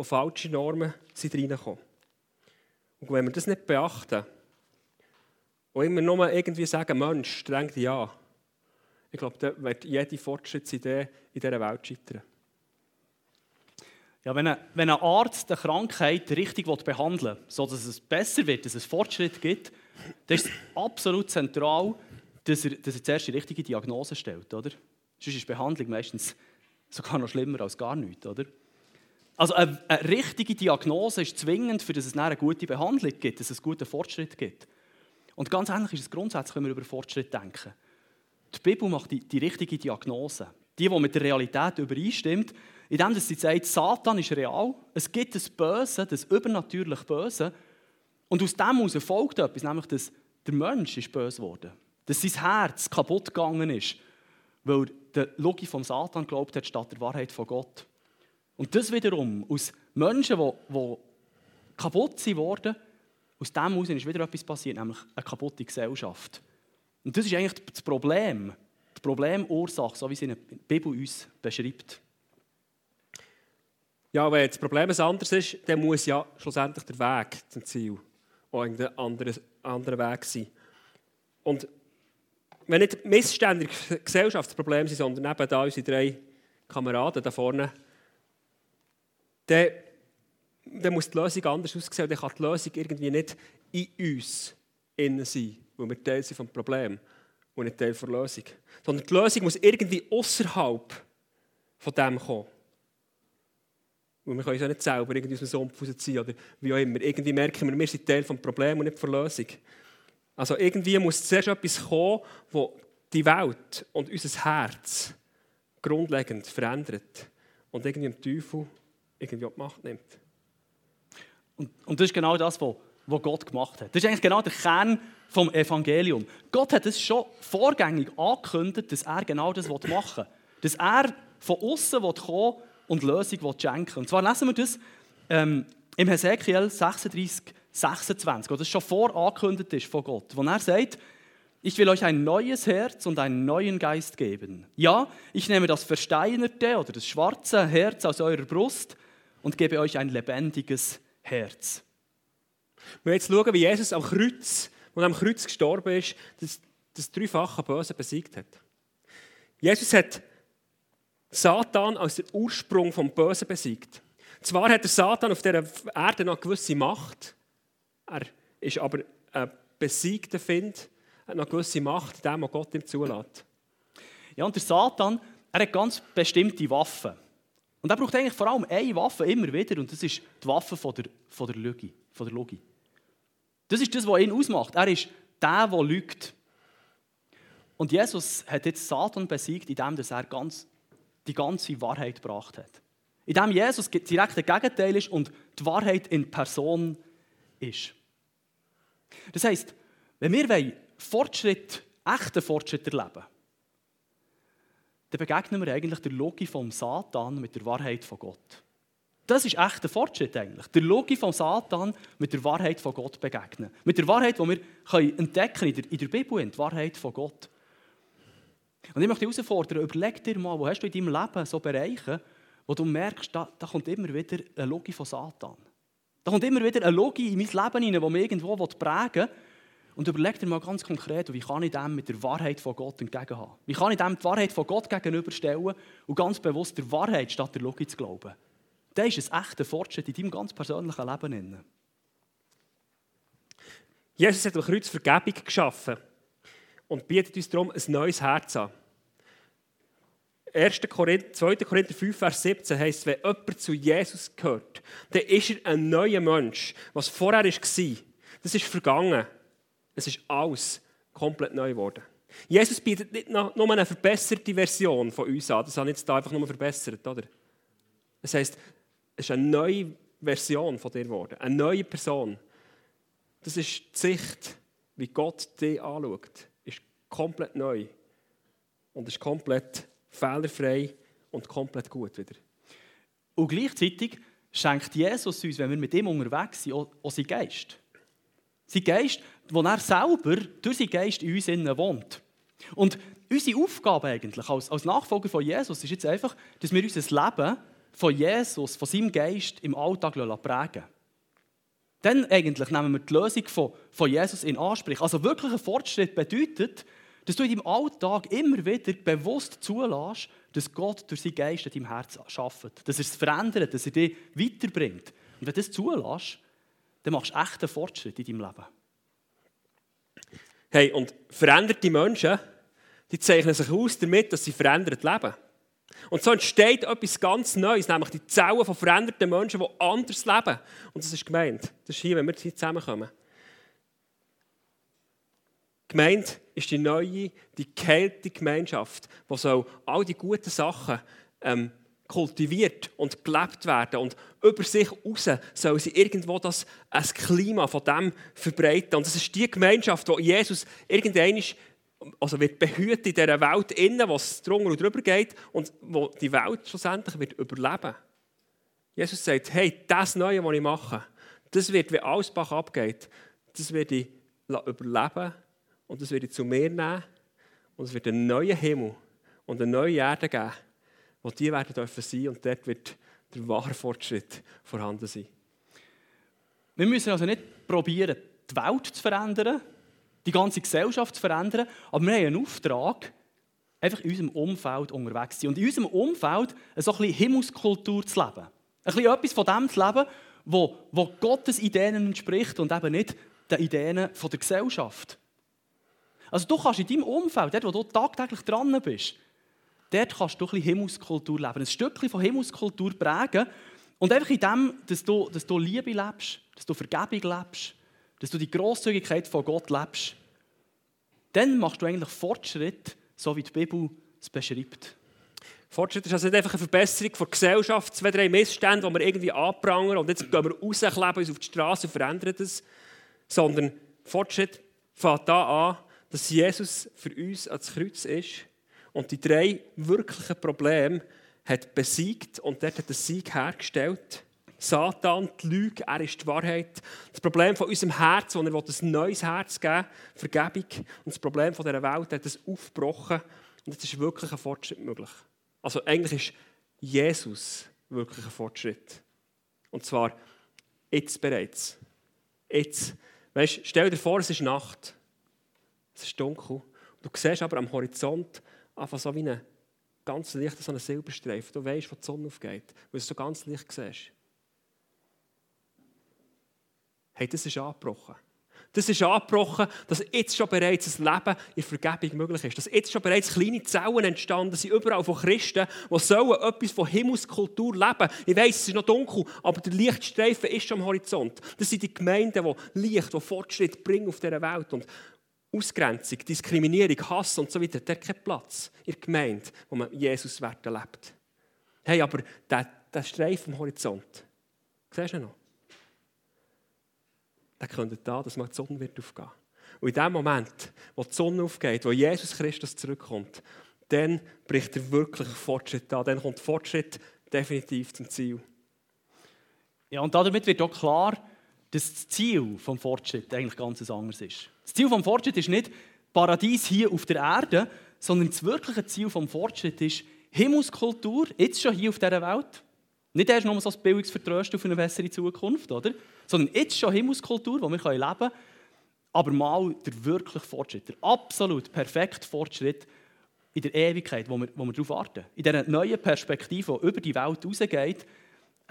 C: wo falsche Normen sind reinkommen. Und wenn wir das nicht beachten und immer nur irgendwie sagen, Mensch, streng dich an, ich glaube, dann wird jede Fortschrittsidee in dieser Welt scheitern.
B: Ja, wenn, ein, wenn ein Arzt eine Krankheit richtig behandeln will, sodass es besser wird, dass es Fortschritt gibt, dann ist es absolut zentral, dass er, dass er zuerst die richtige Diagnose stellt. Oder? Sonst ist die Behandlung meistens sogar noch schlimmer als gar nichts. Oder? Also eine, eine richtige Diagnose ist zwingend, für dass es eine gute Behandlung gibt, dass es einen guten Fortschritt gibt. Und ganz ähnlich ist es grundsätzlich, wenn wir über Fortschritt denken. Die Bibel macht die, die richtige Diagnose. Die, die mit der Realität übereinstimmt, indem sie sagt, Satan ist real, es gibt das Böse, das übernatürlich Böse. Und aus dem heraus folgt etwas, nämlich, dass der Mensch ist böse geworden. Dass sein Herz kaputt gegangen ist, weil der Logik vom Satan glaubt hat, statt der Wahrheit von Gott. Und das wiederum, aus Menschen, die, kaputt sind aus dem heraus ist wieder etwas passiert, nämlich eine kaputte Gesellschaft. Und das ist eigentlich das Problem, die Problemursache, so wie sie in der Bibel uns beschreibt.
C: Ja, wenn das Problem ein anderes ist, dann muss ja schlussendlich der Weg zum Ziel auch ein anderer, anderer Weg sein. Und wenn nicht Missstände in der Gesellschaft das Problem sind, sondern eben da unsere drei Kameraden da vorne, dann, dann muss die Lösung anders aussehen. Dann kann die Lösung irgendwie nicht in uns innen sein, weil wir Teil sind vom Problem und nicht Teil der Lösung. Sondern die Lösung muss irgendwie außerhalb von dem kommen. Und wir können uns auch nicht selber irgendwie aus dem Sumpf rausziehen oder wie auch immer. Irgendwie merken wir, wir sind Teil des Problems und nicht der Lösung. Also irgendwie muss zuerst etwas kommen, das die Welt und unser Herz grundlegend verändert und irgendwie dem Teufel irgendwie die Macht nimmt.
B: Und, und das ist genau das, was, was Gott gemacht hat. Das ist eigentlich genau der Kern vom Evangelium. Gott hat es schon vorgängig angekündigt, dass er genau das machen will. Dass er von außen kommen und Lösung schenken will. Und zwar lesen wir das ähm, im Hesekiel 36, 26, wo das schon vorangekündigt ist von Gott, wo er sagt, ich will euch ein neues Herz und einen neuen Geist geben. Ja, ich nehme das versteinerte oder das schwarze Herz aus eurer Brust und gebe euch ein lebendiges Herz.
C: Wir jetzt schauen, wie Jesus am Kreuz, und am Kreuz gestorben ist, das, das dreifache Böse besiegt hat. Jesus hat Satan als der Ursprung vom Bösen besiegt. Zwar hat der Satan auf dieser Erde noch gewisse Macht, er ist aber ein besiegter Find, hat noch gewisse Macht, dem, was Gott ihm zulässt.
B: Ja, und der Satan, er hat ganz bestimmte Waffen. Und er braucht eigentlich vor allem eine Waffe immer wieder, und das ist die Waffe von der, von der, Lüge, von der Lüge. Das ist das, was ihn ausmacht. Er ist der, der lügt. Und Jesus hat jetzt Satan besiegt, indem er ganz, die ganze Wahrheit gebracht hat. Indem Jesus direkt das Gegenteil ist und die Wahrheit in Person ist. Das heisst, wenn wir Fortschritt, echten Fortschritt erleben dann begegnen wir eigentlich der Logik vom Satan mit der Wahrheit von Gott. Das ist echter Fortschritt eigentlich. Der Logik vom Satan mit der Wahrheit von Gott begegnen. Mit der Wahrheit, die wir entdecken in der, in der Bibel, die Wahrheit von Gott. Und ich möchte dich herausfordern, überleg dir mal, wo hast du in deinem Leben so Bereiche, wo du merkst, da, da kommt immer wieder eine Logik von Satan. Da kommt immer wieder eine Logik in mein Leben hinein, die mich irgendwo prägen will. Und überleg dir mal ganz konkret, wie kann ich dem mit der Wahrheit von Gott entgegenhaben? Wie kann ich dem die Wahrheit von Gott gegenüberstellen und ganz bewusst der Wahrheit statt der Logik zu glauben? Das ist ein echter Fortschritt in deinem ganz persönlichen Leben.
C: Jesus hat am Kreuz Vergebung geschaffen und bietet uns darum ein neues Herz an. 1. Korinther, 2. Korinther 5, Vers 17 heißt, wenn jemand zu Jesus gehört, dann ist er ein neuer Mensch. Was vorher war, das ist vergangen. Es ist alles komplett neu geworden. Jesus bietet nicht nur eine verbesserte Version von uns an. Das habe ich jetzt einfach nur verbessert, oder? Das heisst, es ist eine neue Version von dir geworden. Eine neue Person. Das ist die Sicht, wie Gott dich anschaut. Ist komplett neu. Und ist komplett fehlerfrei und komplett gut wieder.
B: Und gleichzeitig schenkt Jesus uns, wenn wir mit ihm unterwegs sind, auch seinen Geist. Sein Geist, wo er selber durch seinen Geist in uns wohnt. Und unsere Aufgabe eigentlich als, als Nachfolger von Jesus ist jetzt einfach, dass wir unser Leben von Jesus, von seinem Geist im Alltag prägen. Dann eigentlich nehmen wir die Lösung von, von Jesus in Anspruch. Also wirklich ein Fortschritt bedeutet, dass du in deinem Alltag immer wieder bewusst zulässt, dass Gott durch seinen Geist in deinem Herz schafft. Dass er es verändert, dass er dich weiterbringt. Und wenn du das zulässt, dann machst du echt einen Fortschritt in deinem Leben.
C: Hey, und veränderte Menschen, die zeichnen sich aus damit, dass sie verändert leben. Und so entsteht etwas ganz Neues, nämlich die Zellen von veränderten Menschen, die anders leben. Und das ist gemeint. Das ist hier, wenn wir hier zusammenkommen. Gemeint ist die neue, die geheilte Gemeinschaft, wo so all die guten Sachen ähm, kultiviert und gelebt werden. Und über sich raus soll sie irgendwo das ein Klima von dem verbreiten. Und das ist die Gemeinschaft, wo Jesus irgendwann also wird behütet in dieser Welt innen, was drunter und drüber geht und wo die Welt schlussendlich wird überleben. Jesus sagt, hey, das Neue, was ich mache, das wird, wenn alles Bach abgeht, das werde ich überleben und das werde ich zu mir nehmen und es wird einen neuen Himmel und eine neue Erde geben, wo die werden dürfen sein und dort wird der wahre Fortschritt vorhanden sein.
B: Wir müssen also nicht probieren, die Welt zu verändern, die ganze Gesellschaft zu verändern, aber wir haben einen Auftrag, einfach in unserem Umfeld unterwegs zu sein und in unserem Umfeld so ein Himmelskultur zu leben. Ein bisschen etwas von dem zu leben, wo, wo Gottes Ideen entspricht und eben nicht den Ideen der Gesellschaft. Also du kannst in deinem Umfeld, dort wo du tagtäglich dran bist, dort kannst du ein bisschen Himmelskultur leben, ein Stückchen von Himmelskultur prägen und einfach in dem, dass du, dass du Liebe lebst, dass du Vergebung lebst, dass du die Grosszügigkeit von Gott lebst, dann machst du eigentlich Fortschritt, so wie die Bibel es beschreibt.
C: Fortschritt ist also nicht einfach eine Verbesserung der Gesellschaft, zwei, drei Missstände, die wir irgendwie anprangern und jetzt gehen wir raus, kleben uns auf die Straße und verändern das, sondern Fortschritt fängt da an, dass Jesus für uns ans Kreuz ist und die drei wirklichen Probleme hat besiegt und dort hat er Sieg hergestellt. Satan, die Lüge, er ist die Wahrheit. Das Problem von unserem Herz, wo er ein neues Herz geben will, Vergebung. Und das Problem von dieser Welt hat es aufgebrochen. Und jetzt ist wirklich ein Fortschritt möglich. Also eigentlich ist Jesus wirklich ein Fortschritt. Und zwar jetzt bereits. Jetzt. Weißt, stell dir vor, es ist Nacht. Es ist dunkel. Du siehst aber am Horizont einfach so wie ein ganz leicht so einen Silberstreifen. Du weißt, wo die Sonne aufgeht, weil du es so ganz leicht siehst. Hey, das ist angebrochen. Das ist angebrochen, dass jetzt schon bereits ein Leben in Vergebung möglich ist. Dass jetzt schon bereits kleine Zellen entstanden sind, überall von Christen, die sollen etwas von Himmelskultur leben. Ich weiss, es ist noch dunkel, aber der Lichtstreifen ist schon am Horizont. Das sind die Gemeinden, die Licht, die Fortschritt bringen auf dieser Welt. Und Ausgrenzung, Diskriminierung, Hass und so weiter, der hat keinen Platz in der Gemeinde, wo man Jesus Werte lebt. Hey, aber der, der Streifen am Horizont, siehst du noch? Der könnte da, dass mal die Sonne wird aufgehen. Und in dem Moment, wo die Sonne aufgeht, wo Jesus Christus zurückkommt, dann bricht er wirklich Fortschritt an. Dann kommt Fortschritt definitiv zum Ziel.
B: Ja, und damit wird auch klar, dass das Ziel des Fortschritts eigentlich ganz anderes ist. Das Ziel des Fortschritts ist nicht Paradies hier auf der Erde, sondern das wirkliche Ziel des Fortschritts ist Himmelskultur, jetzt schon hier auf dieser Welt. Nicht erst nur so ein Bildungsvertrösten auf eine bessere Zukunft, oder? sondern jetzt schon Himmelskultur, die wir leben können, aber mal der wirkliche Fortschritt, der absolut perfekte Fortschritt in der Ewigkeit, wo wir, wo wir darauf warten. In dieser neuen Perspektive, die über die Welt rausgeht,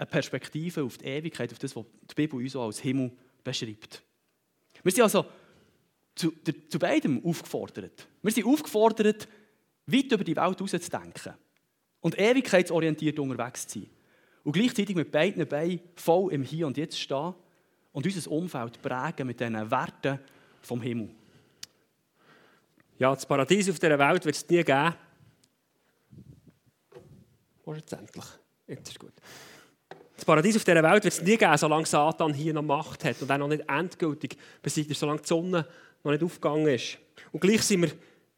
B: eine Perspektive auf die Ewigkeit, auf das, was die Bibel uns als Himmel beschreibt. Wir sind also zu, zu beidem aufgefordert. Wir sind aufgefordert, weit über die Welt hinauszudenken und ewigkeitsorientiert unterwegs zu sein. Und gleichzeitig mit beiden Beinen voll im Hier und Jetzt stehen und unser Umfeld prägen mit diesen Werten vom Himmel.
C: Ja, das Paradies auf dieser Welt wird es nie geben. Jetzt endlich? Jetzt ist gut. Das Paradies auf dieser Welt wird es nie geben, solange Satan hier noch Macht hat und auch noch nicht endgültig besiegt ist, solange die Sonne noch nicht aufgegangen ist. Und gleich sind wir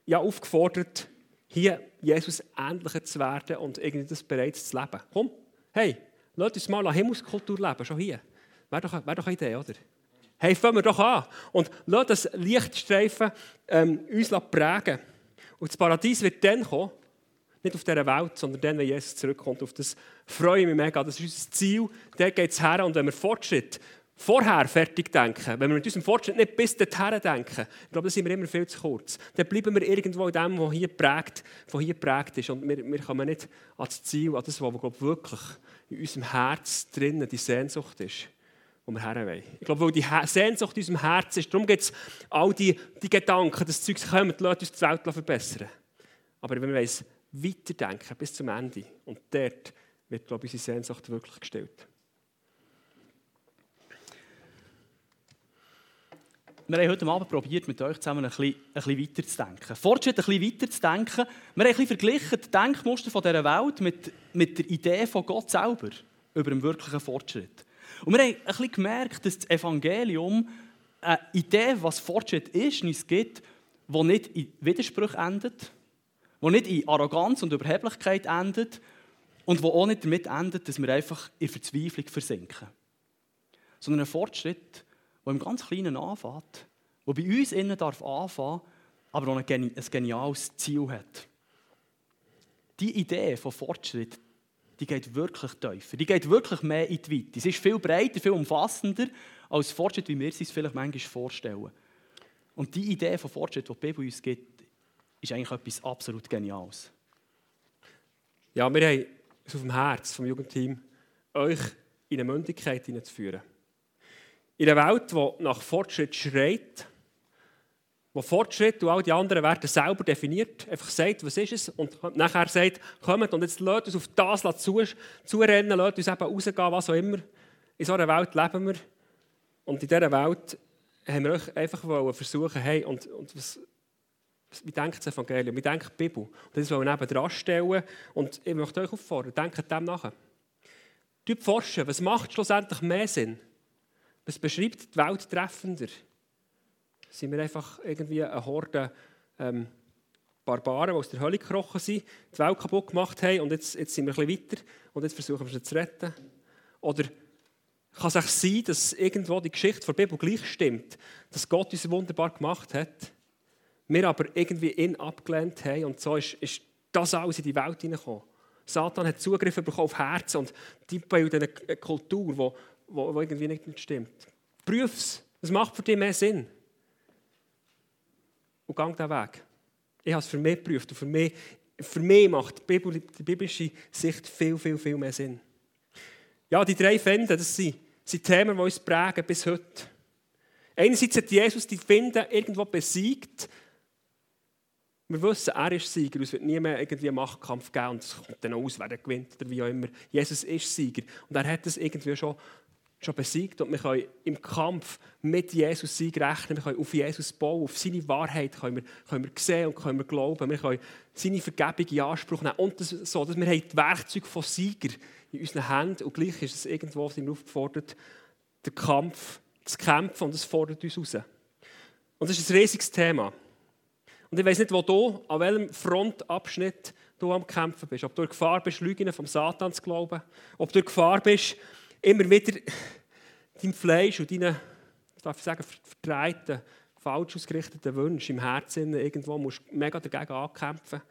C: ja aufgefordert, hier Jesus ähnlicher zu werden und irgendwie das bereits zu leben. Komm, hey, lass uns mal eine Himmelskultur leben, schon hier. Wäre doch, wär doch eine Idee, oder? Hey, fangen wir doch an und lass das Lichtstreifen ähm, uns prägen. Und das Paradies wird dann kommen, nicht auf dieser Welt, sondern dann, wenn Jesus zurückkommt. Auf das freue ich mich mega. Das ist unser Ziel. Dort geht es her. Und wenn wir Fortschritt vorher fertig denken, wenn wir mit unserem Fortschritt nicht bis dorthin denken, ich glaube, dann sind wir immer viel zu kurz. Dann bleiben wir irgendwo in dem, was hier prägt, was hier prägt ist. Und wir, wir kommen nicht ans Ziel, an das, was glaube, wirklich in unserem Herz drinnen die Sehnsucht ist, wo wir her wollen. Ich glaube, weil die Sehnsucht in unserem Herz ist, darum gibt es all die, die Gedanken, dass Zeug kommt, lasst uns die Welt verbessern. Aber wenn wir es weiterdenken bis zum Ende, und dort wird, glaube ich, unsere Sehnsucht wirklich gestellt.
B: Wir haben heute Abend probiert, mit euch zusammen ein bisschen, ein bisschen weiter zu denken. Fortschritt ein bisschen weiter zu denken. Wir haben ein verglichen die Denkmuster dieser Welt mit, mit der Idee von Gott selber über den wirklichen Fortschritt. Und wir haben ein bisschen gemerkt, dass das Evangelium eine Idee, was Fortschritt ist, uns gibt, die nicht in Widerspruch endet, die nicht in Arroganz und Überheblichkeit endet und die auch nicht damit endet, dass wir einfach in Verzweiflung versinken. Sondern ein Fortschritt, der im ganz Kleinen anfängt, der bei uns innen darf anfangen, aber auch ein geniales Ziel hat. Die Idee von Fortschritt, die geht wirklich tiefer, die geht wirklich mehr in die Weite. Sie ist viel breiter, viel umfassender als Fortschritt, wie wir es uns vielleicht manchmal vorstellen. Und die Idee von Fortschritt, die die Bibel uns gibt, ist eigentlich etwas absolut Geniales.
C: Ja, wir haben es auf dem Herz vom Jugendteam, euch in eine Mündigkeit hineinzuführen. In einer Welt, die nach Fortschritt schreit, wo Fortschritt und all die anderen Werte selber definiert, einfach sagt, was ist es, und nachher sagt, kommt und jetzt lasst uns auf das zu, zurennen, lasst uns eben rausgehen, was auch immer. In so einer Welt leben wir. Und in dieser Welt haben wir euch einfach versuchen, hey, und, und was, wie denkt das Evangelium, wie denkt die Bibel? Und das wollen wir neben stellen. Und ich möchte euch auffordern, denkt dem nach. Typ forschen, was macht schlussendlich mehr Sinn? Was beschreibt die Welt treffender? Sind wir einfach irgendwie eine Horde ähm, Barbaren, die aus der Hölle gekrochen sind, die Welt kaputt gemacht haben und jetzt, jetzt sind wir ein bisschen weiter und jetzt versuchen wir sie zu retten? Oder kann es auch sein, dass irgendwo die Geschichte der Bibel gleich stimmt, dass Gott uns wunderbar gemacht hat, wir aber irgendwie ihn abgelehnt haben und so ist, ist das alles in die Welt hineingekommen. Satan hat Zugriff bekommen auf Herz und die bilden eine Kultur, die irgendwie nicht stimmt. Prüf es. Es macht für dich mehr Sinn. Und gang diesen Weg. Ich habe es für mich geprüft und für mich, für mich macht die, Bibel, die biblische Sicht viel, viel, viel mehr Sinn. Ja, die drei Finden, das sind, sind Themen, die uns prägen bis heute. Einerseits hat Jesus die Finden irgendwo besiegt. Wir wissen, er ist Sieger. Es wird nie mehr irgendwie einen Machtkampf geben und es kommt dann aus, wer gewinnt oder wie auch immer. Jesus ist Sieger. Und er hat es irgendwie schon schon besiegt und wir können im Kampf mit Jesus Sieg rechnen. Wir können auf Jesus bauen, auf seine Wahrheit können wir, können wir sehen und können wir glauben. Wir können seine Vergebung in Anspruch nehmen und das, so, dass wir haben die Werkzeuge von Sieger in unseren Händen und gleich ist es irgendwo sind aufgefordert, den Kampf zu kämpfen und es fordert uns raus. Und das ist ein riesiges Thema. Und ich weiß nicht, wo du, an welchem Frontabschnitt du am Kämpfen bist. Ob du in Gefahr bist, Lügen vom Satan zu glauben. Ob du in Gefahr bist, immer wieder dein Fleisch und deine, darf ich sagen, verdrehten, falsch ausgerichteten Wünsche im Herzen irgendwo musst mega dagegen ankämpfen.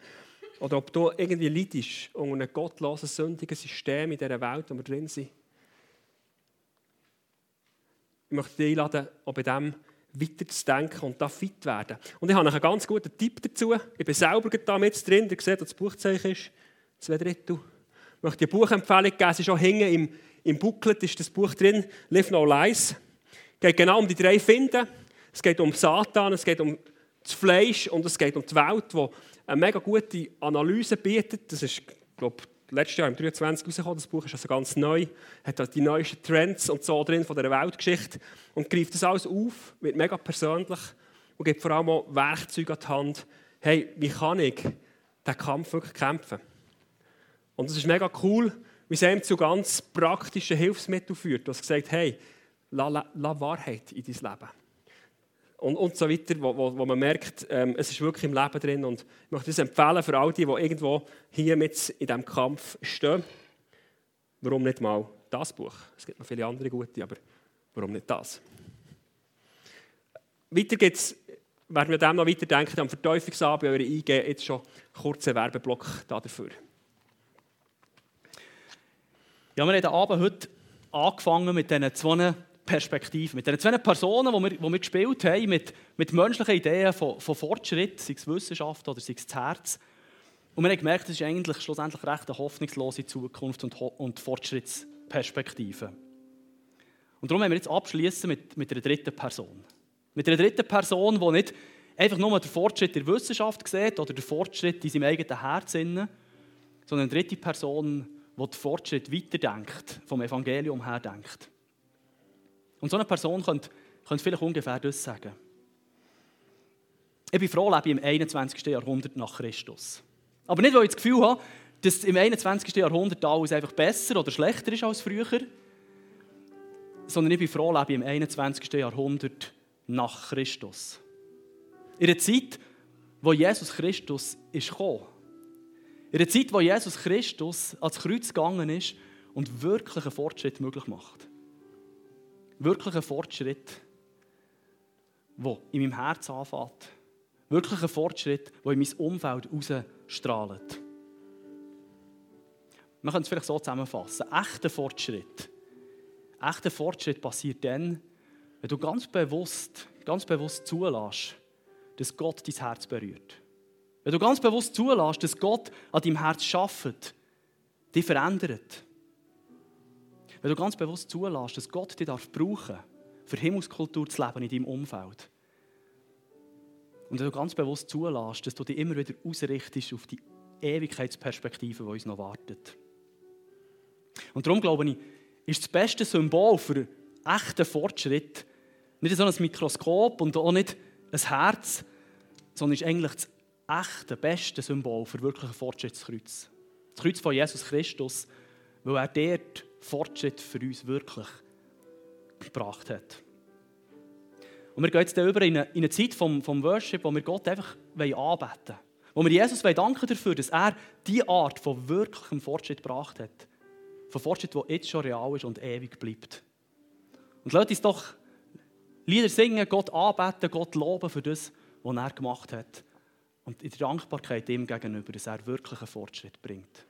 C: Oder ob du irgendwie leidest unter einem gottlosen, sündigen System in dieser Welt, wo wir drin sind. Ich möchte dich einladen, auch bei dem weiterzudenken und da fit werden. Und ich habe einen ganz guten Tipp dazu. Ich bin selber da mit drin. Ihr seht, das Buchzeichen ist zwei Drittel. Ich möchte dir eine Buchempfehlung geben. Es ist auch hinten im im Booklet ist das Buch drin, Live No Lies. Es geht genau um die drei Finden. Es geht um Satan, es geht um das Fleisch und es geht um die Welt, die eine mega gute Analyse bietet. Das ist, glaube letztes Jahr im 23 rausgekommen, das Buch ist also ganz neu, hat die neuesten Trends und so drin von der Weltgeschichte und greift das alles auf, wird mega persönlich und gibt vor allem auch Werkzeuge an die Hand. Hey, wie kann ich diesen Kampf wirklich kämpfen? Und es ist mega cool, wie es ihm zu ganz praktischen Hilfsmitteln führt. Du hast gesagt, hey, lass, lass Wahrheit in dein Leben. Und, und so weiter, wo, wo, wo man merkt, ähm, es ist wirklich im Leben drin. Und ich möchte das empfehlen für all die, die irgendwo hier mit in diesem Kampf stehen. Warum nicht mal das Buch? Es gibt noch viele andere gute, aber warum nicht das? Weiter geht's, werden wir dem noch weiterdenken, am Verteufungsabend eure eingehen, jetzt schon kurzen Werbeblock dafür.
B: Ja, wir haben den Abend heute angefangen mit diesen zwei Perspektiven, mit diesen zwei Personen, die wir, die wir gespielt haben, mit, mit menschlichen Ideen von, von Fortschritt, sei es Wissenschaft oder sei es das Herz. Und wir haben gemerkt, das ist eigentlich schlussendlich recht eine hoffnungslose Zukunft und, und Fortschrittsperspektive. Und darum haben wir jetzt abschließen mit, mit einer dritten Person. Mit einer dritten Person, die nicht einfach nur den Fortschritt der Wissenschaft sieht oder den Fortschritt in seinem eigenen Herz, sondern eine dritte Person, die den Fortschritt weiterdenkt, vom Evangelium her denkt. Und so eine Person könnte, könnte vielleicht ungefähr das sagen. Ich bin froh, lebe ich im 21. Jahrhundert nach Christus. Aber nicht, weil ich das Gefühl habe, dass im 21. Jahrhundert alles einfach besser oder schlechter ist als früher, sondern ich bin froh, lebe ich im 21. Jahrhundert nach Christus. In einer Zeit, wo Jesus Christus ist gekommen. In einer Zeit, wo Jesus Christus ans Kreuz gegangen ist und wirklich einen Fortschritt möglich macht. Wirklich einen Fortschritt, der in meinem Herz anfängt. Wirklich ein Fortschritt, der in mein Umfeld ausstrahlt. Man kann es vielleicht so zusammenfassen. Echter Fortschritt. Echter Fortschritt passiert dann, wenn du ganz bewusst, ganz bewusst zulässt, dass Gott dein Herz berührt. Wenn du ganz bewusst zulässt, dass Gott an deinem Herz schafft, dich verändert. Wenn du ganz bewusst zulässt, dass Gott dich darf brauchen für Himmelskultur zu leben in deinem Umfeld. Und wenn du ganz bewusst zulässt, dass du dich immer wieder ausrichtest auf die Ewigkeitsperspektive, die uns noch wartet. Und darum glaube ich, ist das beste Symbol für echten Fortschritt nicht so ein Mikroskop und auch nicht ein Herz, sondern ist eigentlich das echte, beste Symbol für wirklichen Fortschrittskreuz. Das Kreuz von Jesus Christus, weil er dort Fortschritt für uns wirklich gebracht hat. Und wir gehen jetzt über in eine, in eine Zeit vom, vom Worship, wo wir Gott einfach anbeten wollen. Wo wir Jesus danken dafür, dass er die Art von wirklichem Fortschritt gebracht hat. Von Fortschritt, der jetzt schon real ist und ewig bleibt. Und lasst uns doch Lieder singen, Gott anbeten, Gott loben für das, was er gemacht hat. Und in der Dankbarkeit ihm gegenüber, dass er wirklich einen Fortschritt bringt.